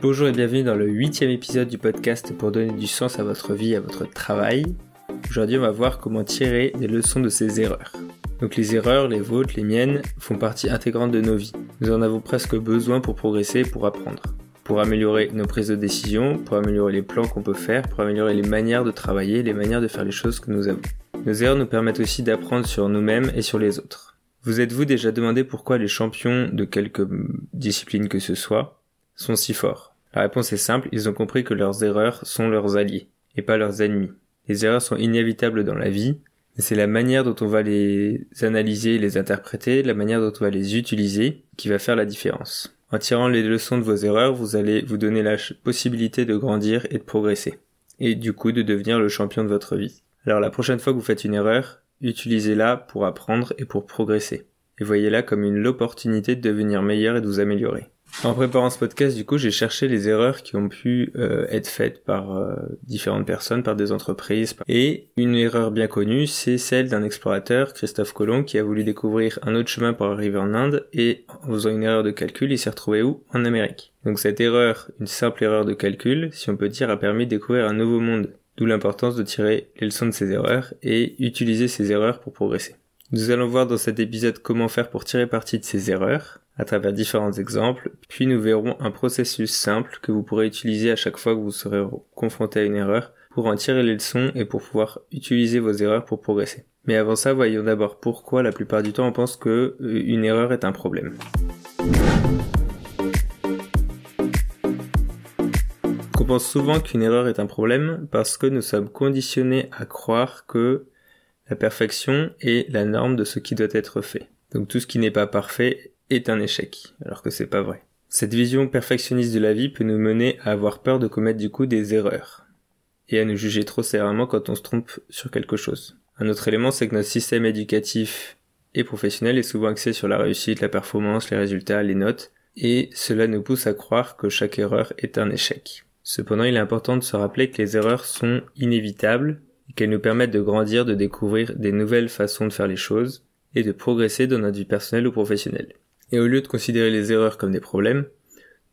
Bonjour et bienvenue dans le huitième épisode du podcast pour donner du sens à votre vie, à votre travail. Aujourd'hui, on va voir comment tirer des leçons de ces erreurs. Donc les erreurs, les vôtres, les miennes, font partie intégrante de nos vies. Nous en avons presque besoin pour progresser et pour apprendre. Pour améliorer nos prises de décision, pour améliorer les plans qu'on peut faire, pour améliorer les manières de travailler, les manières de faire les choses que nous avons. Nos erreurs nous permettent aussi d'apprendre sur nous-mêmes et sur les autres. Vous êtes-vous déjà demandé pourquoi les champions de quelque discipline que ce soit? Sont si forts La réponse est simple, ils ont compris que leurs erreurs sont leurs alliés et pas leurs ennemis. Les erreurs sont inévitables dans la vie, mais c'est la manière dont on va les analyser, les interpréter, la manière dont on va les utiliser qui va faire la différence. En tirant les leçons de vos erreurs, vous allez vous donner la possibilité de grandir et de progresser, et du coup de devenir le champion de votre vie. Alors la prochaine fois que vous faites une erreur, utilisez-la pour apprendre et pour progresser. Et voyez-la comme une opportunité de devenir meilleur et de vous améliorer. En préparant ce podcast, du coup, j'ai cherché les erreurs qui ont pu euh, être faites par euh, différentes personnes, par des entreprises. Et une erreur bien connue, c'est celle d'un explorateur, Christophe Colomb, qui a voulu découvrir un autre chemin pour arriver en Inde et en faisant une erreur de calcul, il s'est retrouvé où? En Amérique. Donc cette erreur, une simple erreur de calcul, si on peut dire, a permis de découvrir un nouveau monde. D'où l'importance de tirer les leçons de ces erreurs et utiliser ces erreurs pour progresser. Nous allons voir dans cet épisode comment faire pour tirer parti de ces erreurs à travers différents exemples, puis nous verrons un processus simple que vous pourrez utiliser à chaque fois que vous serez confronté à une erreur pour en tirer les leçons et pour pouvoir utiliser vos erreurs pour progresser. Mais avant ça, voyons d'abord pourquoi la plupart du temps on pense que euh, une erreur est un problème. pense souvent qu'une erreur est un problème parce que nous sommes conditionnés à croire que la perfection est la norme de ce qui doit être fait. Donc tout ce qui n'est pas parfait est un échec, alors que c'est pas vrai. Cette vision perfectionniste de la vie peut nous mener à avoir peur de commettre du coup des erreurs et à nous juger trop sévèrement quand on se trompe sur quelque chose. Un autre élément, c'est que notre système éducatif et professionnel est souvent axé sur la réussite, la performance, les résultats, les notes, et cela nous pousse à croire que chaque erreur est un échec. Cependant, il est important de se rappeler que les erreurs sont inévitables et qu'elles nous permettent de grandir, de découvrir des nouvelles façons de faire les choses et de progresser dans notre vie personnelle ou professionnelle. Et au lieu de considérer les erreurs comme des problèmes,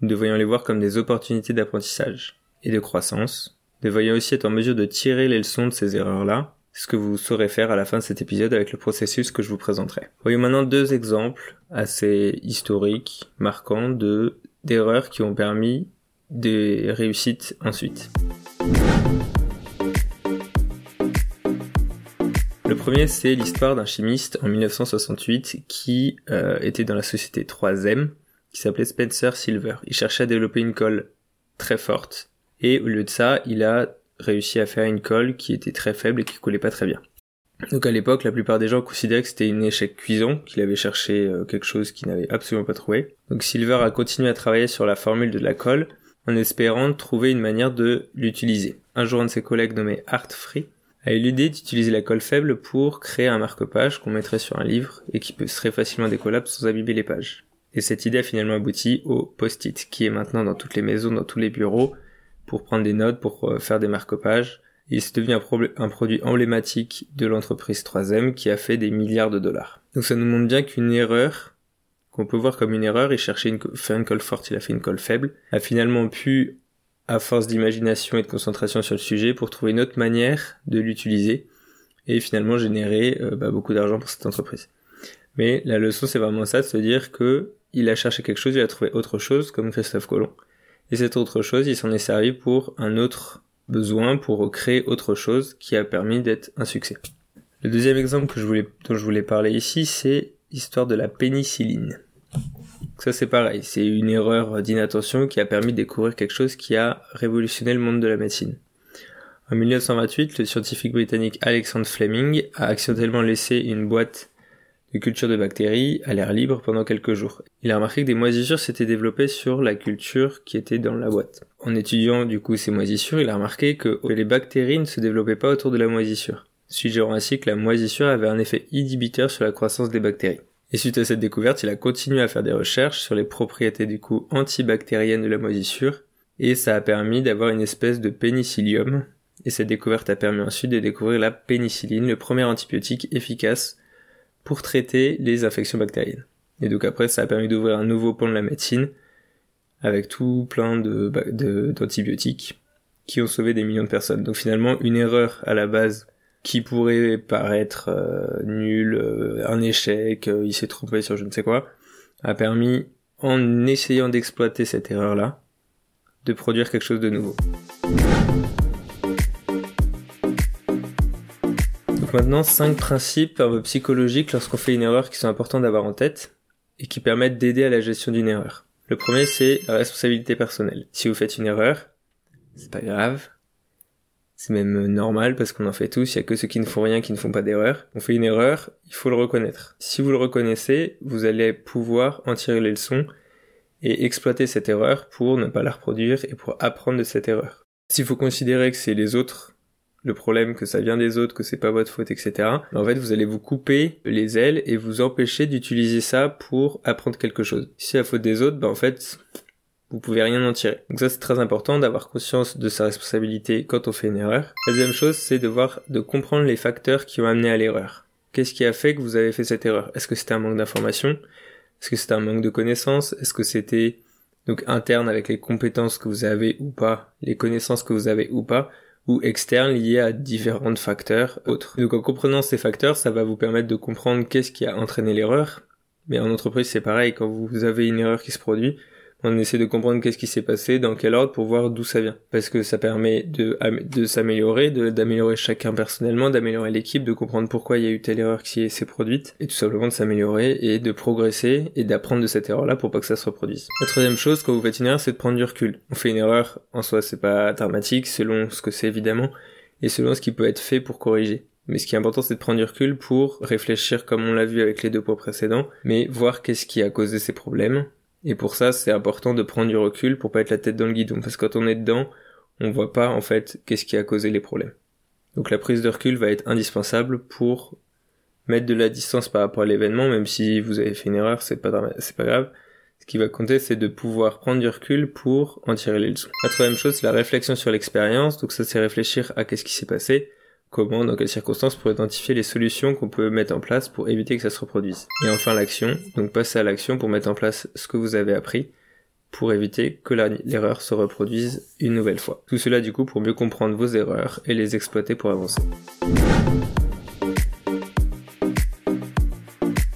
nous devrions les voir comme des opportunités d'apprentissage et de croissance. Nous devrions aussi être en mesure de tirer les leçons de ces erreurs-là, ce que vous saurez faire à la fin de cet épisode avec le processus que je vous présenterai. Voyons maintenant deux exemples assez historiques, marquants de d'erreurs qui ont permis des réussites ensuite. Premier, c'est l'histoire d'un chimiste en 1968 qui euh, était dans la société 3M, qui s'appelait Spencer Silver. Il cherchait à développer une colle très forte, et au lieu de ça, il a réussi à faire une colle qui était très faible et qui coulait pas très bien. Donc à l'époque, la plupart des gens considéraient que c'était une échec cuison, qu'il avait cherché euh, quelque chose qu'il n'avait absolument pas trouvé. Donc Silver a continué à travailler sur la formule de la colle, en espérant trouver une manière de l'utiliser. Un jour, un de ses collègues nommé Art Free a eu l'idée d'utiliser la colle faible pour créer un marque-page qu'on mettrait sur un livre et qui serait facilement décollable sans abîmer les pages. Et cette idée a finalement abouti au post-it, qui est maintenant dans toutes les maisons, dans tous les bureaux, pour prendre des notes, pour euh, faire des marque-pages. Et c'est devenu un, produit emblématique de l'entreprise 3M qui a fait des milliards de dollars. Donc ça nous montre bien qu'une erreur qu'on peut voir comme une erreur, il cherchait une, faire une colle forte, il a fait une colle faible, a finalement pu, à force d'imagination et de concentration sur le sujet, pour trouver une autre manière de l'utiliser, et finalement générer euh, bah, beaucoup d'argent pour cette entreprise. Mais la leçon, c'est vraiment ça, de se dire que il a cherché quelque chose, il a trouvé autre chose, comme Christophe Colomb. Et cette autre chose, il s'en est servi pour un autre besoin, pour créer autre chose qui a permis d'être un succès. Le deuxième exemple que je voulais, dont je voulais parler ici, c'est l'histoire de la pénicilline. Ça c'est pareil, c'est une erreur d'inattention qui a permis de découvrir quelque chose qui a révolutionné le monde de la médecine. En 1928, le scientifique britannique Alexander Fleming a accidentellement laissé une boîte de culture de bactéries à l'air libre pendant quelques jours. Il a remarqué que des moisissures s'étaient développées sur la culture qui était dans la boîte. En étudiant du coup ces moisissures, il a remarqué que les bactéries ne se développaient pas autour de la moisissure, suggérant ainsi que la moisissure avait un effet inhibiteur sur la croissance des bactéries. Et suite à cette découverte, il a continué à faire des recherches sur les propriétés du coup antibactériennes de la moisissure, et ça a permis d'avoir une espèce de pénicillium, et cette découverte a permis ensuite de découvrir la pénicilline, le premier antibiotique efficace pour traiter les infections bactériennes. Et donc après, ça a permis d'ouvrir un nouveau pont de la médecine avec tout plein d'antibiotiques qui ont sauvé des millions de personnes. Donc finalement, une erreur à la base qui pourrait paraître euh, nulle, euh, un échec, euh, il s'est trompé sur je ne sais quoi, a permis, en essayant d'exploiter cette erreur-là, de produire quelque chose de nouveau. Donc maintenant, cinq principes un psychologiques lorsqu'on fait une erreur qui sont importants d'avoir en tête et qui permettent d'aider à la gestion d'une erreur. Le premier, c'est la responsabilité personnelle. Si vous faites une erreur, c'est pas grave. C'est même normal parce qu'on en fait tous. Il y a que ceux qui ne font rien qui ne font pas d'erreur. On fait une erreur, il faut le reconnaître. Si vous le reconnaissez, vous allez pouvoir en tirer les leçons et exploiter cette erreur pour ne pas la reproduire et pour apprendre de cette erreur. S'il faut considérer que c'est les autres le problème, que ça vient des autres, que c'est pas votre faute, etc. En fait, vous allez vous couper les ailes et vous empêcher d'utiliser ça pour apprendre quelque chose. Si c'est la faute des autres, ben en fait, vous pouvez rien en tirer. Donc ça, c'est très important d'avoir conscience de sa responsabilité quand on fait une erreur. La deuxième chose, c'est de voir, de comprendre les facteurs qui ont amené à l'erreur. Qu'est-ce qui a fait que vous avez fait cette erreur? Est-ce que c'était un manque d'information? Est-ce que c'était un manque de connaissances? Est-ce que c'était donc interne avec les compétences que vous avez ou pas, les connaissances que vous avez ou pas ou externes liés à différents facteurs autres? Donc en comprenant ces facteurs, ça va vous permettre de comprendre qu'est-ce qui a entraîné l'erreur. Mais en entreprise, c'est pareil, quand vous avez une erreur qui se produit, on essaie de comprendre qu'est-ce qui s'est passé, dans quel ordre, pour voir d'où ça vient. Parce que ça permet de, s'améliorer, d'améliorer chacun personnellement, d'améliorer l'équipe, de comprendre pourquoi il y a eu telle erreur qui s'est produite, et tout simplement de s'améliorer et de progresser et d'apprendre de cette erreur-là pour pas que ça se reproduise. La troisième chose, quand vous faites une erreur, c'est de prendre du recul. On fait une erreur, en soi, c'est pas dramatique, selon ce que c'est évidemment, et selon ce qui peut être fait pour corriger. Mais ce qui est important, c'est de prendre du recul pour réfléchir comme on l'a vu avec les deux points précédents, mais voir qu'est-ce qui a causé ces problèmes, et pour ça, c'est important de prendre du recul pour pas être la tête dans le guidon, parce que quand on est dedans, on voit pas en fait qu'est-ce qui a causé les problèmes. Donc la prise de recul va être indispensable pour mettre de la distance par rapport à l'événement, même si vous avez fait une erreur, c'est pas pas grave. Ce qui va compter, c'est de pouvoir prendre du recul pour en tirer les leçons. La troisième chose, c'est la réflexion sur l'expérience. Donc ça, c'est réfléchir à qu'est-ce qui s'est passé, comment, dans quelles circonstances, pour identifier les solutions qu'on peut mettre en place pour éviter que ça se reproduise. Et enfin l'action, donc passer à l'action pour mettre en place ce que vous avez appris pour éviter que l'erreur se reproduise une nouvelle fois. Tout cela du coup pour mieux comprendre vos erreurs et les exploiter pour avancer.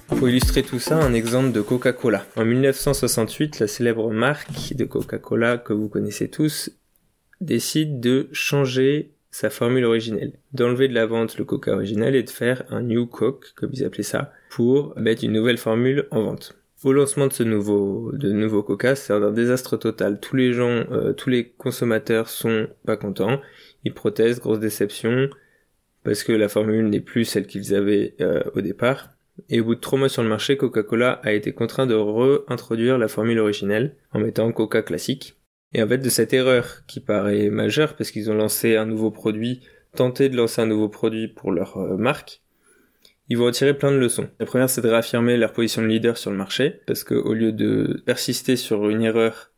Pour illustrer tout ça, un exemple de Coca-Cola. En 1968, la célèbre marque de Coca-Cola que vous connaissez tous décide de changer sa formule originelle, d'enlever de la vente le coca original et de faire un new coke, comme ils appelaient ça, pour mettre une nouvelle formule en vente. Au lancement de ce nouveau, de nouveau coca, c'est un désastre total. Tous les gens, euh, tous les consommateurs sont pas contents, ils protestent, grosse déception, parce que la formule n'est plus celle qu'ils avaient euh, au départ. Et au bout de trois mois sur le marché, Coca-Cola a été contraint de réintroduire la formule originelle en mettant Coca classique. Et en fait, de cette erreur qui paraît majeure, parce qu'ils ont lancé un nouveau produit, tenté de lancer un nouveau produit pour leur euh, marque, ils vont retirer plein de leçons. La première, c'est de réaffirmer leur position de leader sur le marché, parce qu'au lieu de persister sur une erreur,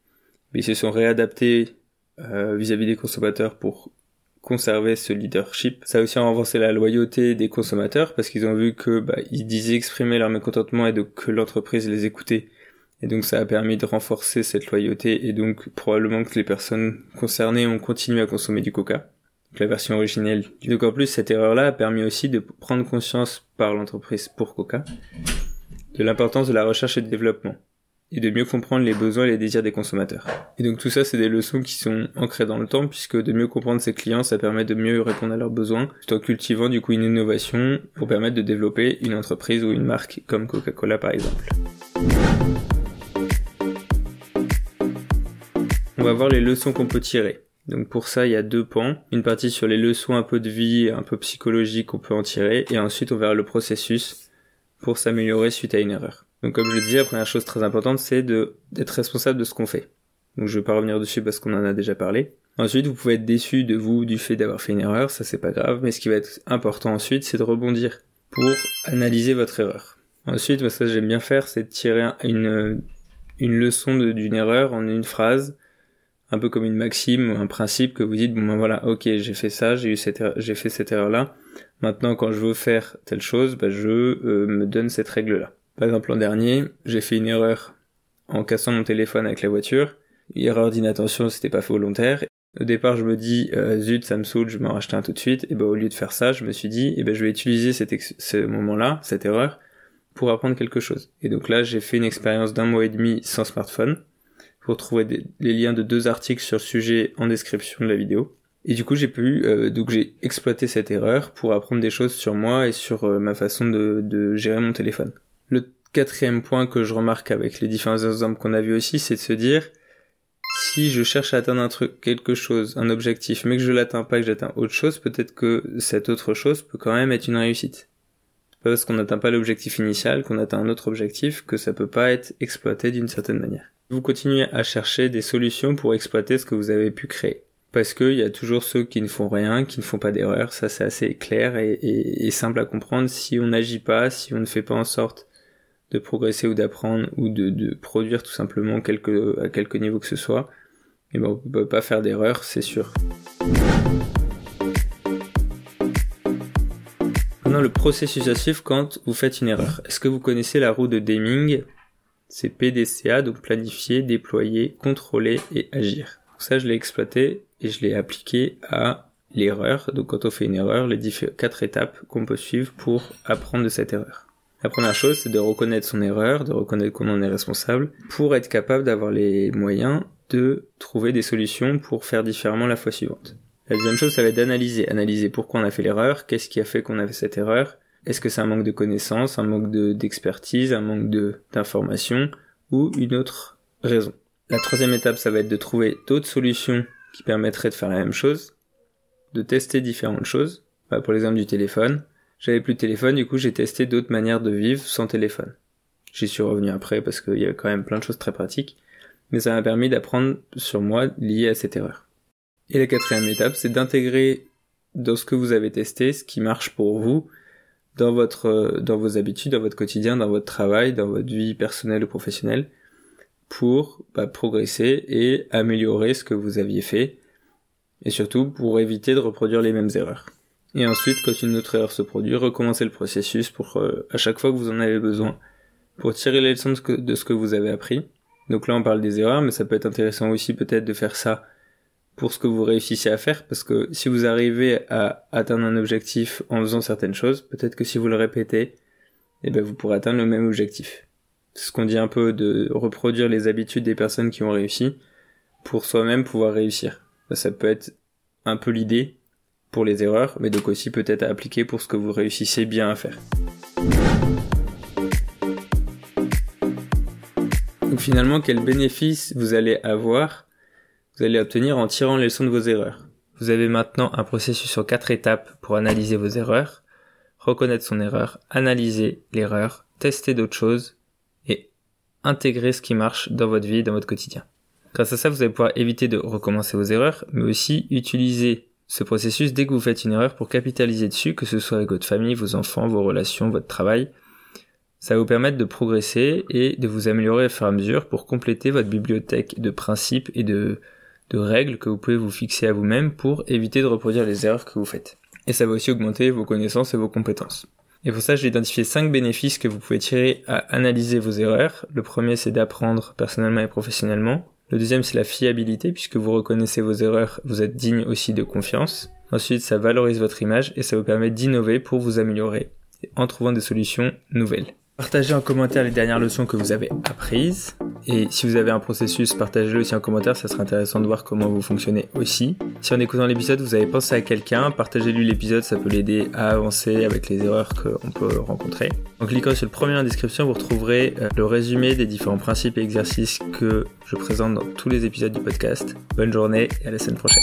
ils se sont réadaptés euh, vis-à-vis des consommateurs pour conserver ce leadership. Ça a aussi renforcé la loyauté des consommateurs, parce qu'ils ont vu que bah, ils disaient exprimer leur mécontentement et que l'entreprise les écoutait et donc ça a permis de renforcer cette loyauté et donc probablement que les personnes concernées ont continué à consommer du coca. La version originelle. Donc en plus cette erreur-là a permis aussi de prendre conscience par l'entreprise pour coca de l'importance de la recherche et du développement et de mieux comprendre les besoins et les désirs des consommateurs. Et donc tout ça, c'est des leçons qui sont ancrées dans le temps, puisque de mieux comprendre ses clients, ça permet de mieux répondre à leurs besoins, tout en cultivant du coup une innovation pour permettre de développer une entreprise ou une marque comme Coca-Cola par exemple. On va voir les leçons qu'on peut tirer. Donc pour ça, il y a deux pans. Une partie sur les leçons un peu de vie, un peu psychologique qu'on peut en tirer, et ensuite on verra le processus pour s'améliorer suite à une erreur. Donc comme je le disais, la première chose très importante, c'est d'être responsable de ce qu'on fait. Donc je vais pas revenir dessus parce qu'on en a déjà parlé. Ensuite, vous pouvez être déçu de vous du fait d'avoir fait une erreur, ça c'est pas grave, mais ce qui va être important ensuite, c'est de rebondir pour analyser votre erreur. Ensuite, moi, ça j'aime bien faire, c'est de tirer une, une leçon d'une erreur en une phrase un peu comme une maxime, un principe que vous dites bon ben voilà, ok, j'ai fait ça, j'ai eu cette, j'ai fait cette erreur là. Maintenant, quand je veux faire telle chose, ben, je euh, me donne cette règle là. Par exemple, l'an dernier, j'ai fait une erreur en cassant mon téléphone avec la voiture. Erreur d'inattention, c'était pas volontaire. Au départ, je me dis, euh, zut, ça me saoule, je m'en racheter un tout de suite. Et ben, au lieu de faire ça, je me suis dit, eh ben, je vais utiliser ce moment-là, cette erreur, pour apprendre quelque chose. Et donc là, j'ai fait une expérience d'un mois et demi sans smartphone, pour trouver les liens de deux articles sur le sujet en description de la vidéo. Et du coup, j'ai pu, euh, donc j'ai exploité cette erreur pour apprendre des choses sur moi et sur euh, ma façon de, gérer mon téléphone. Le quatrième point que je remarque avec les différents exemples qu'on a vus aussi, c'est de se dire, si je cherche à atteindre un truc, quelque chose, un objectif, mais que je l'atteins pas, que j'atteins autre chose, peut-être que cette autre chose peut quand même être une réussite. parce qu'on n'atteint pas l'objectif initial, qu'on atteint un autre objectif, que ça peut pas être exploité d'une certaine manière. Vous continuez à chercher des solutions pour exploiter ce que vous avez pu créer. Parce qu'il y a toujours ceux qui ne font rien, qui ne font pas d'erreur, ça c'est assez clair et, simple à comprendre. Si on n'agit pas, si on ne fait pas en sorte de progresser ou d'apprendre ou de, produire tout simplement à quelque niveau que ce soit, et ben on peut pas faire d'erreur, c'est sûr. Maintenant, le processus à suivre quand vous faites une erreur. Est-ce que vous connaissez la roue de Deming? C'est PDCA, donc planifier, déployer, contrôler et agir. Pour ça, je l'ai exploité et je l'ai appliqué à l'erreur. Donc quand on fait une erreur, les quatre étapes qu'on peut suivre pour apprendre de cette erreur. La première chose, c'est de reconnaître son erreur, de reconnaître qu'on en est responsable, pour être capable d'avoir les moyens de trouver des solutions pour faire différemment la fois suivante. La deuxième chose, ça va être d'analyser. Analyser pourquoi on a fait l'erreur, qu'est-ce qui a fait qu'on a fait cette erreur, est-ce que c'est un manque de connaissances, un manque d'expertise, un manque d'information, ou une autre raison? La troisième étape, ça va être de trouver d'autres solutions qui permettraient de faire la même chose, de tester différentes choses. Bah, pour l'exemple du téléphone, j'avais plus de téléphone, du coup j'ai testé d'autres manières de vivre sans téléphone. J'y suis revenu après parce qu'il y avait quand même plein de choses très pratiques, mais ça m'a permis d'apprendre sur moi lié à cette erreur. Et la quatrième étape, c'est d'intégrer dans ce que vous avez testé ce qui marche pour vous dans votre dans vos habitudes, dans votre quotidien, dans votre travail, dans votre vie personnelle ou professionnelle pour bah, progresser et améliorer ce que vous aviez fait et surtout pour éviter de reproduire les mêmes erreurs. Et ensuite, quand une autre erreur se produit, recommencer le processus pour euh, à chaque fois que vous en avez besoin, pour tirer les leçons de ce, que, de ce que vous avez appris. Donc là, on parle des erreurs, mais ça peut être intéressant aussi peut-être de faire ça pour ce que vous réussissez à faire, parce que si vous arrivez à atteindre un objectif en faisant certaines choses, peut-être que si vous le répétez, eh ben vous pourrez atteindre le même objectif. C'est ce qu'on dit un peu de reproduire les habitudes des personnes qui ont réussi pour soi-même pouvoir réussir. Ça peut être un peu l'idée, pour les erreurs, mais donc aussi peut-être à appliquer pour ce que vous réussissez bien à faire. Donc finalement, quel bénéfice vous allez avoir, vous allez obtenir en tirant les leçons de vos erreurs. Vous avez maintenant un processus sur quatre étapes pour analyser vos erreurs, reconnaître son erreur, analyser l'erreur, tester d'autres choses et intégrer ce qui marche dans votre vie, dans votre quotidien. Grâce à ça, vous allez pouvoir éviter de recommencer vos erreurs, mais aussi utiliser ce processus dès que vous faites une erreur pour capitaliser dessus, que ce soit avec votre famille, vos enfants, vos relations, votre travail. Ça va vous permettre de progresser et de vous améliorer au fur et à mesure pour compléter votre bibliothèque de principes et de, de règles que vous pouvez vous fixer à vous-même pour éviter de reproduire les erreurs que vous faites. Et ça va aussi augmenter vos connaissances et vos compétences. Et pour ça, j'ai identifié cinq bénéfices que vous pouvez tirer à analyser vos erreurs. Le premier, c'est d'apprendre personnellement et professionnellement. Le deuxième, c'est la fiabilité, puisque vous reconnaissez vos erreurs, vous êtes digne aussi de confiance. Ensuite, ça valorise votre image et ça vous permet d'innover pour vous améliorer en trouvant des solutions nouvelles. Partagez en commentaire les dernières leçons que vous avez apprises. Et si vous avez un processus, partagez-le aussi en commentaire, ça sera intéressant de voir comment vous fonctionnez aussi. Si en écoutant l'épisode, vous avez pensé à quelqu'un, partagez-lui l'épisode, ça peut l'aider à avancer avec les erreurs qu'on peut rencontrer. En cliquant sur le premier en description, vous retrouverez euh, le résumé des différents principes et exercices que je présente dans tous les épisodes du podcast. Bonne journée et à la semaine prochaine.